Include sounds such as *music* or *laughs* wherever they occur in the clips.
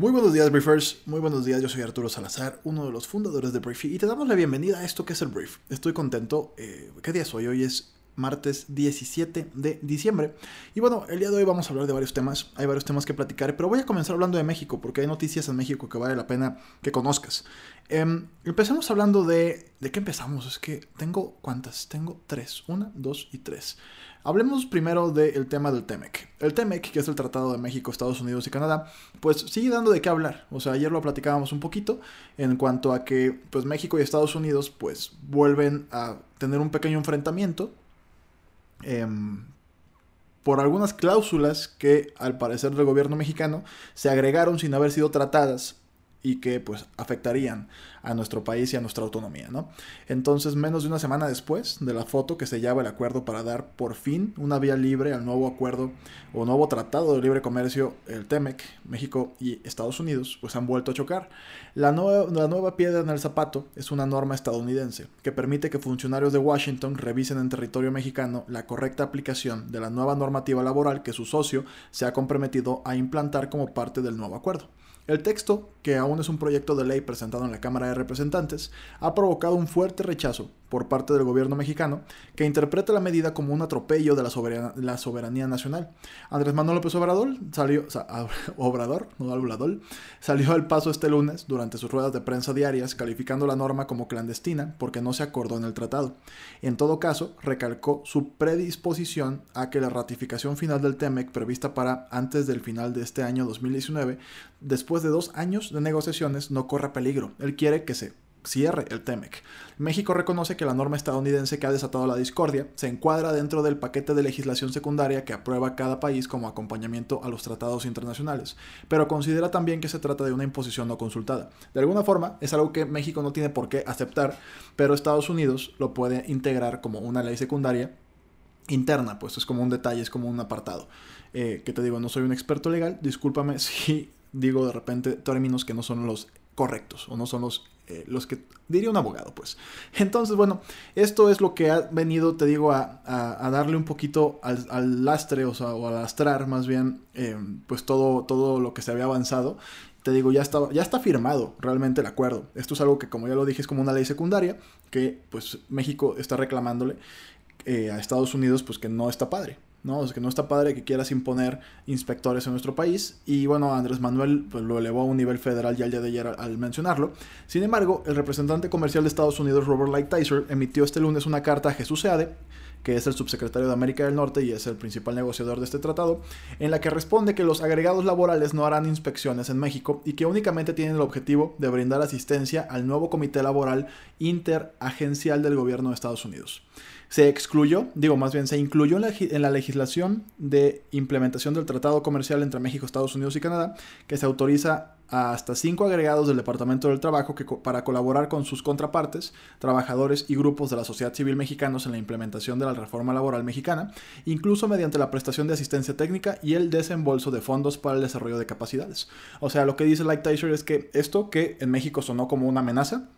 Muy buenos días, Briefers. Muy buenos días. Yo soy Arturo Salazar, uno de los fundadores de Briefy, y te damos la bienvenida a esto que es el Brief. Estoy contento. Eh, ¿Qué día es hoy? Hoy es martes 17 de diciembre. Y bueno, el día de hoy vamos a hablar de varios temas. Hay varios temas que platicar, pero voy a comenzar hablando de México, porque hay noticias en México que vale la pena que conozcas. Eh, empecemos hablando de... ¿De qué empezamos? Es que tengo... ¿Cuántas? Tengo tres. Una, dos y tres. Hablemos primero del tema del TEMEC. El TEMEC, que es el Tratado de México, Estados Unidos y Canadá, pues sigue dando de qué hablar. O sea, ayer lo platicábamos un poquito en cuanto a que pues México y Estados Unidos pues vuelven a tener un pequeño enfrentamiento eh, por algunas cláusulas que al parecer del gobierno mexicano se agregaron sin haber sido tratadas y que pues afectarían a nuestro país y a nuestra autonomía, ¿no? Entonces, menos de una semana después de la foto que sellaba el acuerdo para dar por fin una vía libre al nuevo acuerdo o nuevo tratado de libre comercio, el TEMEC, México y Estados Unidos, pues han vuelto a chocar. La la nueva piedra en el zapato es una norma estadounidense que permite que funcionarios de Washington revisen en territorio mexicano la correcta aplicación de la nueva normativa laboral que su socio se ha comprometido a implantar como parte del nuevo acuerdo. El texto, que aún es un proyecto de ley presentado en la Cámara de Representantes, ha provocado un fuerte rechazo por parte del gobierno mexicano, que interpreta la medida como un atropello de la soberanía, nacional. Andrés Manuel López Obrador salió, *laughs* Obrador, no Obrador, salió al paso este lunes durante sus ruedas de prensa diarias, calificando la norma como clandestina porque no se acordó en el tratado. En todo caso, recalcó su predisposición a que la ratificación final del TEMEC, prevista para antes del final de este año 2019, después de dos años de negociaciones, no corra peligro. Él quiere que se cierre el TEMEC. México reconoce que la norma estadounidense que ha desatado la discordia se encuadra dentro del paquete de legislación secundaria que aprueba cada país como acompañamiento a los tratados internacionales, pero considera también que se trata de una imposición no consultada. De alguna forma, es algo que México no tiene por qué aceptar, pero Estados Unidos lo puede integrar como una ley secundaria interna, pues es como un detalle, es como un apartado. Eh, que te digo, no soy un experto legal, discúlpame *laughs* si digo de repente términos que no son los correctos o no son los, eh, los que diría un abogado, pues. Entonces, bueno, esto es lo que ha venido, te digo, a, a, darle un poquito al, al, lastre, o sea, o lastrar más bien, eh, pues todo, todo lo que se había avanzado. Te digo, ya está, ya está firmado realmente el acuerdo. Esto es algo que, como ya lo dije, es como una ley secundaria que, pues, México está reclamándole eh, a Estados Unidos, pues, que no está padre. ¿No? Que no está padre que quieras imponer inspectores en nuestro país. Y bueno, Andrés Manuel pues, lo elevó a un nivel federal ya el día de ayer al, mencionarlo. Sin embargo, el representante comercial de Estados Unidos, Robert Lighthizer, emitió este lunes una carta a Jesús Seade, que es el subsecretario de América del Norte y es el principal negociador de este tratado, en la que responde que los agregados laborales no harán inspecciones en México y que únicamente tienen el objetivo de brindar asistencia al nuevo Comité Laboral Interagencial del Gobierno de Estados Unidos se excluyó, digo más bien se incluyó en la, legislación de implementación del Tratado Comercial entre México, Estados Unidos y Canadá, que se autoriza a hasta cinco agregados del Departamento del Trabajo que, para colaborar con sus contrapartes, trabajadores y grupos de la sociedad civil mexicanos en la implementación de la reforma laboral mexicana, incluso mediante la prestación de asistencia técnica y el desembolso de fondos para el desarrollo de capacidades. O sea, lo que dice Light Tyser es que esto que en México sonó como una amenaza,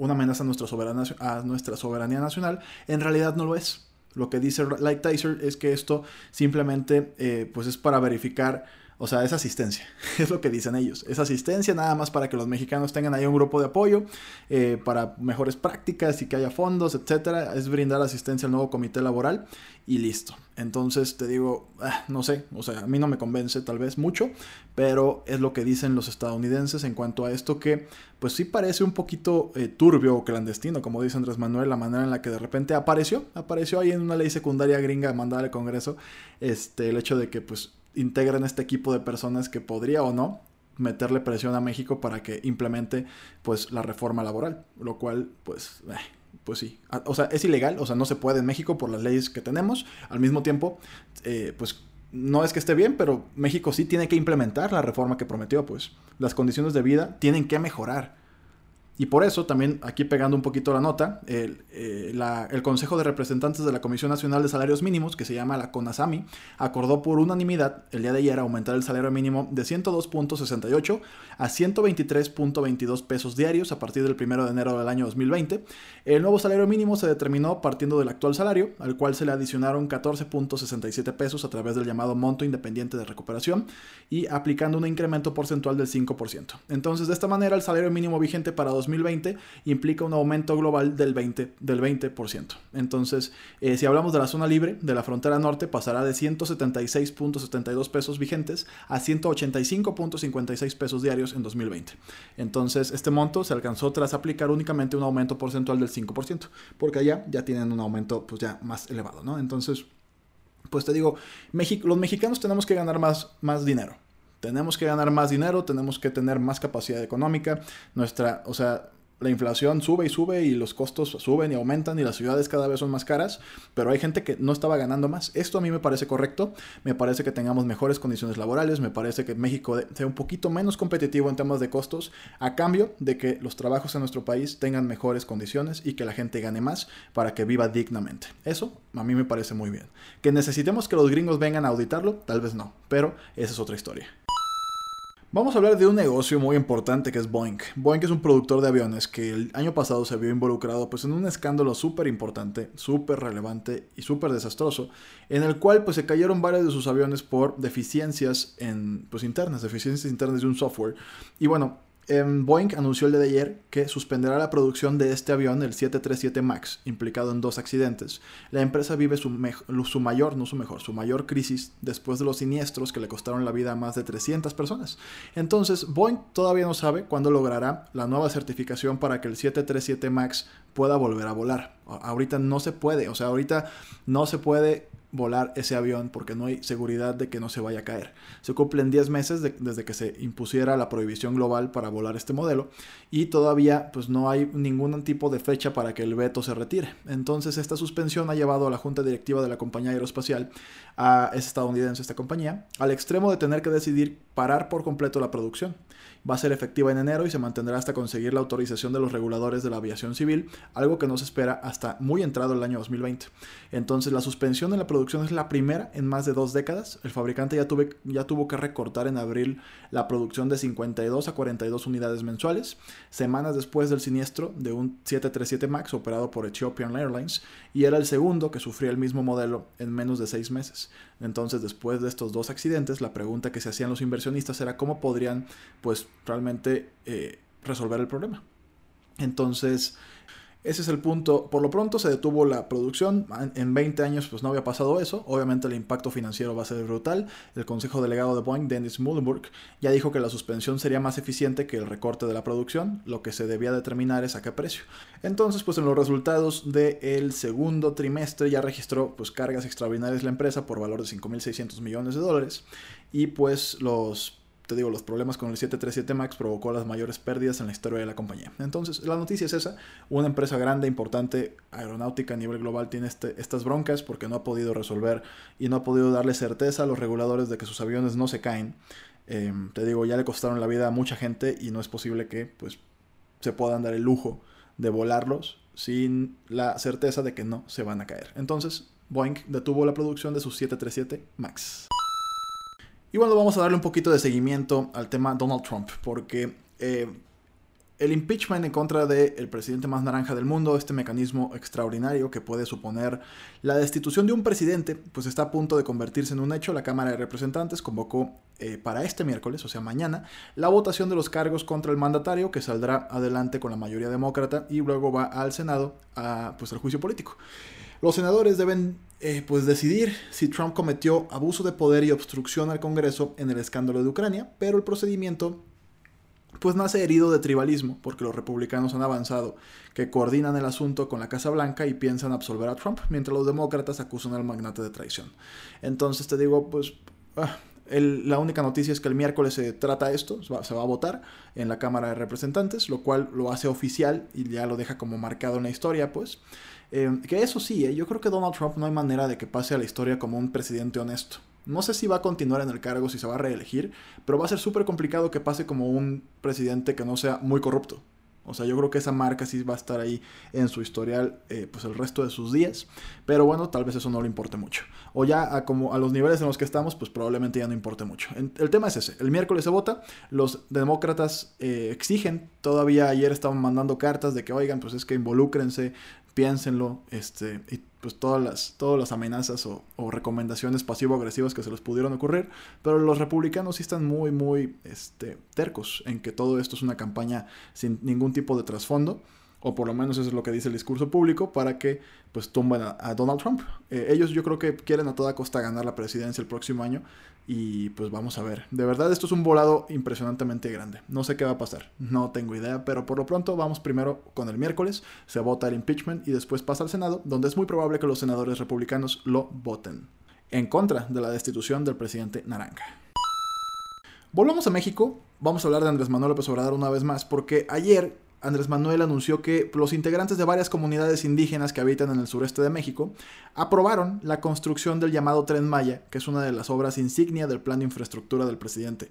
una amenaza a nuestra, soberanía, a nuestra soberanía nacional, en realidad no lo es. Lo que dice Lighthizer es que esto simplemente eh, pues es para verificar o sea, es asistencia, *laughs* es lo que dicen ellos. Es asistencia nada más para que los mexicanos tengan ahí un grupo de apoyo, eh, para mejores prácticas y que haya fondos, etcétera. Es brindar asistencia al nuevo comité laboral y listo. Entonces te digo, ah, no sé, o sea, a mí no me convence tal vez mucho, pero es lo que dicen los estadounidenses en cuanto a esto que pues sí parece un poquito eh, turbio o clandestino, como dice Andrés Manuel, la manera en la que de repente apareció, apareció ahí en una ley secundaria gringa mandada al Congreso, este, el hecho de que pues integran este equipo de personas que podría o no meterle presión a México para que implemente pues la reforma laboral, lo cual pues eh, pues sí, o sea, es ilegal, o sea, no se puede en México por las leyes que tenemos, al mismo tiempo eh, pues no es que esté bien, pero México sí tiene que implementar la reforma que prometió, pues. Las condiciones de vida tienen que mejorar. Y por eso, también aquí pegando un poquito la nota, el, eh, el, Consejo de Representantes de la Comisión Nacional de Salarios Mínimos, que se llama la CONASAMI, acordó por unanimidad el día de ayer aumentar el salario mínimo de 102.68 a 123.22 pesos diarios a partir del 1 de enero del año 2020. El nuevo salario mínimo se determinó partiendo del actual salario, al cual se le adicionaron 14.67 pesos a través del llamado monto independiente de recuperación y aplicando un incremento porcentual del 5%. Entonces, de esta manera, el salario mínimo vigente para 2020 2020 implica un aumento global del 20%. Del 20%. Entonces, eh, si hablamos de la zona libre de la frontera norte, pasará de 176.72 pesos vigentes a 185.56 pesos diarios en 2020. Entonces, este monto se alcanzó tras aplicar únicamente un aumento porcentual del 5%, porque allá ya tienen un aumento pues ya más elevado, ¿no? Entonces, pues te digo, los mexicanos tenemos que ganar más, más dinero. Tenemos que ganar más dinero, tenemos que tener más capacidad económica. Nuestra, o sea, la inflación sube y sube y los costos suben y aumentan y las ciudades cada vez son más caras, pero hay gente que no estaba ganando más. Esto a mí me parece correcto, me parece que tengamos mejores condiciones laborales, me parece que México sea un poquito menos competitivo en temas de costos, a cambio de que los trabajos en nuestro país tengan mejores condiciones y que la gente gane más para que viva dignamente. Eso a mí me parece muy bien. Que necesitemos que los gringos vengan a auditarlo, tal vez no, pero esa es otra historia. Vamos a hablar de un negocio muy importante que es Boeing. Boeing es un productor de aviones que el año pasado se vio involucrado pues, en un escándalo súper importante, súper relevante y súper desastroso, en el cual pues, se cayeron varios de sus aviones por deficiencias en, pues, internas, deficiencias internas de un software. Y bueno, Boeing anunció el día de ayer que suspenderá la producción de este avión, el 737 MAX, implicado en dos accidentes. La empresa vive su, su, mayor, no su mejor, su mayor crisis después de los siniestros que le costaron la vida a más de 300 personas. Entonces, Boeing todavía no sabe cuándo logrará la nueva certificación para que el 737 MAX pueda volver a volar. Ahorita no se puede, o sea, ahorita no se puede volar ese avión porque no hay seguridad de que no se vaya a caer. Se cumplen 10 meses desde que se impusiera la prohibición global para volar este modelo y todavía pues no hay ningún tipo de fecha para que el veto se retire. Entonces esta suspensión ha llevado a la junta directiva de la compañía aeroespacial, es estadounidense esta compañía, al extremo de tener que decidir parar por completo la producción va a ser efectiva en enero y se mantendrá hasta conseguir la autorización de los reguladores de la aviación civil, algo que no se espera hasta muy entrado el año 2020. Entonces la suspensión de la producción es la primera en más de dos décadas. El fabricante ya, ya tuvo que recortar en abril la producción de 52 a 42 unidades mensuales, semanas después del siniestro de un 737 MAX operado por Ethiopian Airlines, y era el segundo que sufría el mismo modelo en menos de seis meses. Entonces, después de estos dos accidentes, la pregunta que se hacían los inversionistas era cómo podrían, pues, realmente eh, resolver el problema. Entonces, ese es el punto. Por lo pronto se detuvo la producción. En 20 años pues no había pasado eso. Obviamente el impacto financiero va a ser brutal. El consejo delegado de Boeing, Dennis Muhlenberg, ya dijo que la suspensión sería más eficiente que el recorte de la producción. Lo que se debía determinar es a qué precio. Entonces pues en los resultados del segundo trimestre ya registró pues cargas extraordinarias la empresa por valor de 5.600 millones de dólares. Y pues los te digo, los problemas con el 737 MAX provocó las mayores pérdidas en la historia de la compañía. Entonces, la noticia es esa. Una empresa grande, importante, aeronáutica a nivel global, tiene este, estas broncas porque no ha podido resolver y no ha podido darle certeza a los reguladores de que sus aviones no se caen. Em, te digo, ya le costaron la vida a mucha gente y no es posible que pues, se puedan dar el lujo de volarlos sin la certeza de que no se van a caer. Entonces, Boeing detuvo la producción de sus 737 MAX. Y bueno, vamos a darle un poquito de seguimiento al tema Donald Trump, porque eh, el impeachment en contra del presidente más naranja del mundo, este mecanismo extraordinario que puede suponer la destitución de un presidente, pues está a punto de convertirse en un hecho. La Cámara de Representantes convocó eh, para este miércoles, o sea mañana, la votación de los cargos contra el mandatario que saldrá adelante con la mayoría demócrata y luego va al Senado a pues, el juicio político. Los senadores deben eh, pues decidir si Trump cometió abuso de poder y obstrucción al Congreso en el escándalo de Ucrania, pero el procedimiento pues nace herido de tribalismo, porque los republicanos han avanzado, que coordinan el asunto con la Casa Blanca y piensan absolver a Trump, mientras los demócratas acusan al magnate de traición. Entonces te digo, pues ah, la única noticia es que el miércoles se trata esto, se va, a votar en la Cámara de Representantes, lo cual lo hace oficial y ya lo deja como marcado en la historia, pues. Eh, que eso sí, eh, yo creo que Donald Trump no hay manera de que pase a la historia como un presidente honesto. No sé si va a continuar en el cargo, si se va a reelegir, pero va a ser súper complicado que pase como un presidente que no sea muy corrupto. O sea, yo creo que esa marca sí va a estar ahí en su historial eh, pues el resto de sus días. Pero bueno, tal vez eso no le importe mucho. O ya a, como a los niveles en los que estamos, pues probablemente ya no importe mucho. el tema es ese. El miércoles se vota. Los demócratas eh, exigen. Todavía ayer estaban mandando cartas de que, oigan, pues es que involúcrense, piénsenlo. Este, y pues todas las, todas las amenazas o, recomendaciones pasivo-agresivas que se les pudieron ocurrir, pero los republicanos sí están muy, muy este, tercos en que todo esto es una campaña sin ningún tipo de trasfondo, o por lo menos eso es lo que dice el discurso público, para que pues tumben a, Donald Trump. Eh, ellos yo creo que quieren a toda costa ganar la presidencia el próximo año y pues vamos a ver. De verdad esto es un volado impresionantemente grande. No sé qué va a pasar, no tengo idea, pero por lo pronto vamos primero con el miércoles, se vota el impeachment y después pasa al Senado, donde es muy probable que los senadores republicanos lo voten en contra de la destitución del presidente Naranja. Volvamos a México, vamos a hablar de Andrés Manuel López Obrador una vez más, porque ayer Andrés Manuel anunció que los integrantes de varias comunidades indígenas que habitan en el sureste de México aprobaron la construcción del llamado Tren Maya, que es una de las obras insignia del plan de infraestructura del presidente.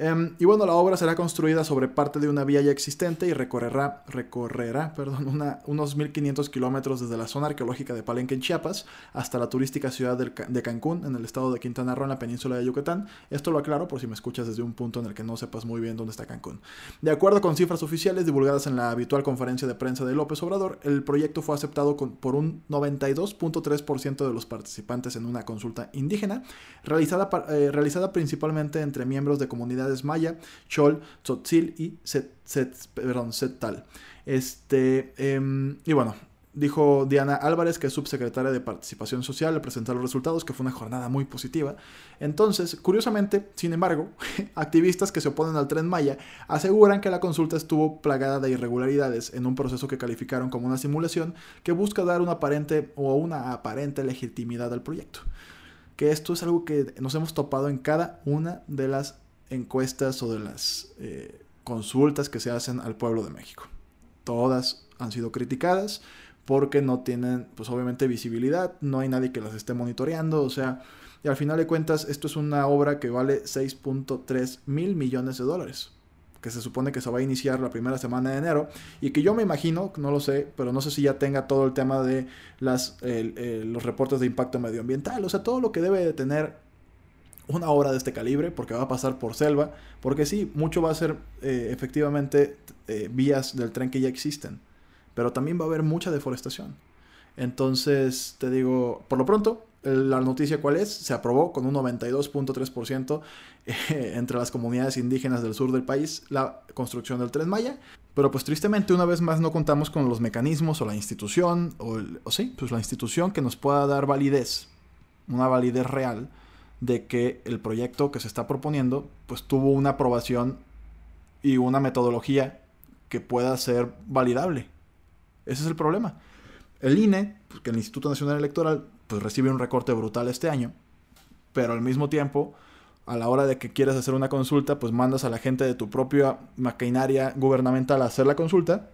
Em, y bueno, la obra será construida sobre parte de una vía ya existente y recorrerá, recorrerá *laughs* perdón, una, unos 1500 kilómetros desde la zona arqueológica de Palenque en Chiapas hasta la turística ciudad de Cancún, en el estado de Quintana Roo, en la península de Yucatán. Esto lo aclaro por si me escuchas desde un punto en el que no sepas muy bien dónde está Cancún. De acuerdo con cifras oficiales divulgadas en la habitual conferencia de prensa de López Obrador, el proyecto fue aceptado por un 92.3% de los participantes en una consulta indígena, realizada, eh, realizada principalmente entre miembros de comunidades maya, chol, tzotzil y set, setal. Este, em, y bueno, dijo Diana Álvarez, que es subsecretaria de Participación Social, al presentar los resultados, que fue una jornada muy positiva. Entonces, curiosamente, sin embargo, *laughs* activistas que se oponen al tren Maya aseguran que la consulta estuvo plagada de irregularidades en un proceso que calificaron como una simulación que busca dar una aparente o una aparente legitimidad al proyecto. Que esto es algo que nos hemos topado en cada una de las encuestas o de las eh, consultas que se hacen al pueblo de México. Todas han sido criticadas porque no tienen, pues obviamente, visibilidad, no hay nadie que las esté monitoreando, o sea, y al final de cuentas, esto es una obra que vale 6.3 mil millones de dólares, que se supone que se va a iniciar la primera semana de enero, y que yo me imagino, no lo sé, pero no sé si ya tenga todo el tema de las, los reportes de impacto medioambiental, o sea, todo lo que debe de tener una obra de este calibre, porque va a pasar por selva, porque sí, mucho va a ser eh, efectivamente eh, vías del tren que ya existen, pero también va a haber mucha deforestación. Entonces, te digo, por lo pronto, la noticia cuál es, se aprobó con un 92.3% *laughs* eh, entre las comunidades indígenas del sur del país la construcción del tren Maya, pero pues tristemente una vez más no contamos con los mecanismos o la institución, o, sí, pues la institución que nos pueda dar validez, una validez real de que el proyecto que se está proponiendo pues tuvo una aprobación y una metodología que pueda ser validable. Ese es el problema. El INE, pues, que el Instituto Nacional Electoral, pues recibe un recorte brutal este año, pero al mismo tiempo, a la hora de que quieres hacer una consulta, pues mandas a la gente de tu propia maquinaria gubernamental a hacer la consulta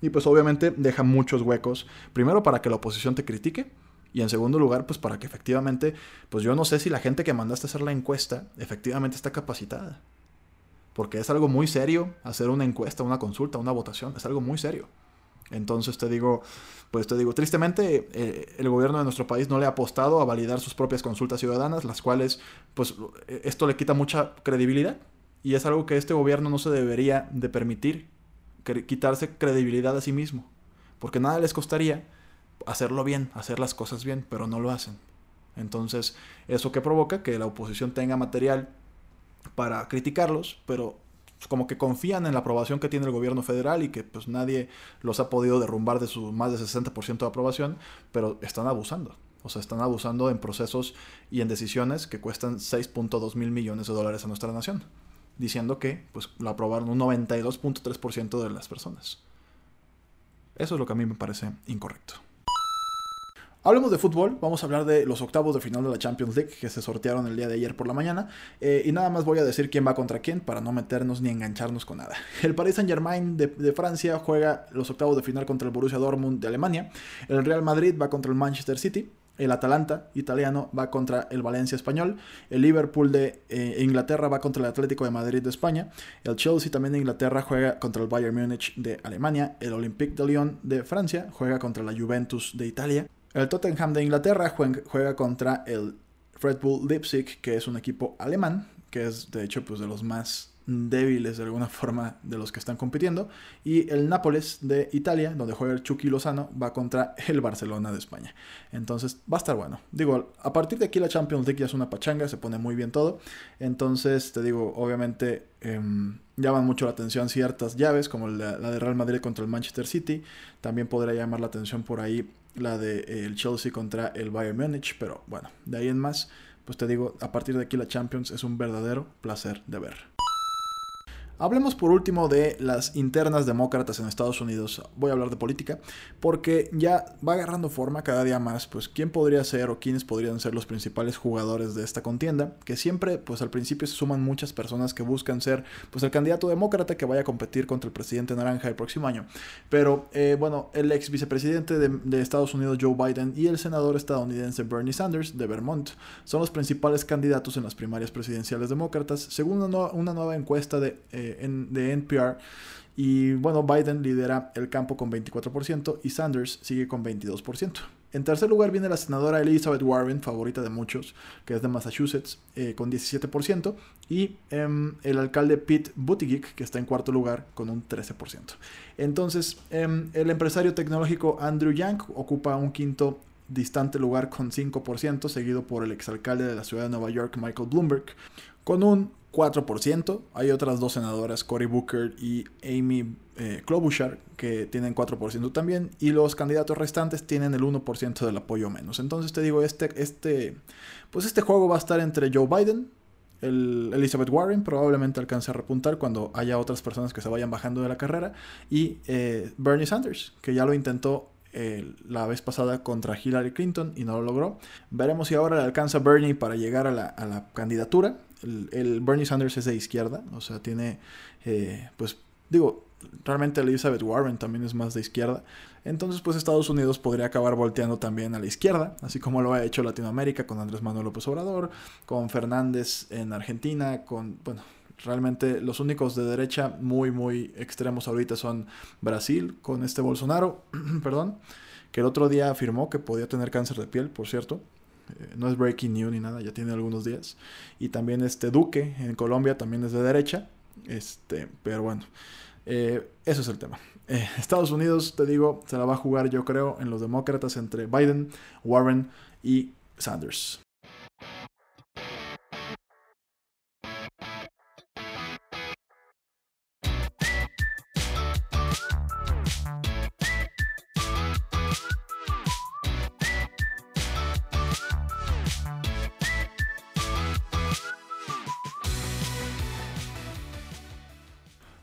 y pues obviamente deja muchos huecos, primero para que la oposición te critique, y en segundo lugar, pues para que efectivamente, pues yo no sé si la gente que mandaste a hacer la encuesta efectivamente está capacitada. Porque es algo muy serio hacer una encuesta, una consulta, una votación, es algo muy serio. Entonces te digo, pues te digo, tristemente eh, el gobierno de nuestro país no le ha apostado a validar sus propias consultas ciudadanas, las cuales, pues esto le quita mucha credibilidad y es algo que este gobierno no se debería de permitir quitarse credibilidad a sí mismo. Porque nada les costaría hacerlo bien, hacer las cosas bien, pero no lo hacen. Entonces, eso que provoca que la oposición tenga material para criticarlos, pero como que confían en la aprobación que tiene el gobierno federal y que pues nadie los ha podido derrumbar de su más de 60% de aprobación, pero están abusando. O sea, están abusando en procesos y en decisiones que cuestan 6.2 mil millones de dólares a nuestra nación, diciendo que pues lo aprobaron un 92.3% de las personas. Eso es lo que a mí me parece incorrecto. Hablemos de fútbol, vamos a hablar de los octavos de final de la Champions League que se sortearon el día de ayer por la mañana. Eh, y nada más voy a decir quién va contra quién para no meternos ni engancharnos con nada. *laughs* El Paris Saint Germain de, Francia juega los octavos de final contra el Borussia Dortmund de Alemania. El Real Madrid va contra el Manchester City. El Atalanta italiano va contra el Valencia español. El Liverpool de eh, Inglaterra va contra el Atlético de Madrid de España. El Chelsea también de Inglaterra juega contra el Bayern Múnich de Alemania. El Olympique de Lyon de Francia juega contra la Juventus de Italia. El Tottenham de Inglaterra juega contra el Red Bull Leipzig, que es un equipo alemán, que es de hecho pues, de los más débiles de alguna *laughs* forma de los que están compitiendo. Y el Nápoles de Italia, donde juega el Chucky Lozano, va contra el Barcelona de España. Entonces va a estar bueno. Digo, a partir de aquí la Champions League ya es una pachanga, se pone muy bien todo. Entonces, te digo, obviamente em, llaman mucho la atención ciertas llaves, como la, la, de Real Madrid contra el Manchester City. También podría llamar la atención por ahí la de eh, el Chelsea contra el Bayern Múnich, pero bueno, de ahí en más, pues te digo, a partir de aquí la Champions es un verdadero placer de ver. Hablemos por último de las internas demócratas en Estados Unidos. Voy a hablar de política porque ya va agarrando forma cada día más, pues quién podría ser o quiénes podrían ser los principales jugadores de esta contienda, que siempre pues al principio se suman muchas personas que buscan ser pues el candidato demócrata que vaya a competir contra el presidente naranja el próximo año. Pero eh, bueno, el ex vicepresidente de, Estados Unidos Joe Biden y el senador estadounidense Bernie Sanders de Vermont son los principales candidatos en las primarias presidenciales demócratas, según una, nueva encuesta de... Eh, de NPR. Y bueno, Biden lidera el campo con 24% y Sanders sigue con 22%. En tercer lugar viene la senadora Elizabeth Warren, favorita de muchos, que es de Massachusetts, eh, con 17%, y em, el alcalde Pete Buttigieg, que está en cuarto lugar, con un 13%. Entonces, em, el empresario tecnológico Andrew Yang ocupa un quinto distante lugar con 5%, seguido por el exalcalde de la ciudad de Nueva York, Michael Bloomberg, con un 4%. Hay otras dos senadoras, Cory Booker y Amy eh, Klobuchar, que tienen 4% también. Y los candidatos restantes tienen el 1% del apoyo menos. Entonces te digo, este, este, pues este juego va a estar entre Joe Biden, el Elizabeth Warren probablemente alcance a repuntar cuando haya otras personas que se vayan bajando de la carrera. Y eh, Bernie Sanders, que ya lo intentó eh, la vez pasada contra Hillary Clinton y no lo logró. Veremos si ahora le alcanza Bernie para llegar a la, a la candidatura el, Bernie Sanders es de izquierda, o sea, tiene, eh, pues, digo, realmente Elizabeth Warren también es más de izquierda. Entonces, pues Estados Unidos podría acabar volteando también a la izquierda, así como lo ha hecho Latinoamérica con Andrés Manuel López Obrador, con Fernández en Argentina, con, bueno, realmente los únicos de derecha muy, muy extremos ahorita son Brasil, con este Bolsonaro, *clears throat* perdón, que el otro día afirmó que podía tener cáncer de piel, por cierto. Eh, no es breaking news ni nada, ya tiene algunos días. Y también este Duque en Colombia también es de derecha. Este, pero bueno, eh, eso es el tema. Eh, Estados Unidos, te digo, se la va a jugar yo creo en los demócratas entre Biden, Warren y Sanders.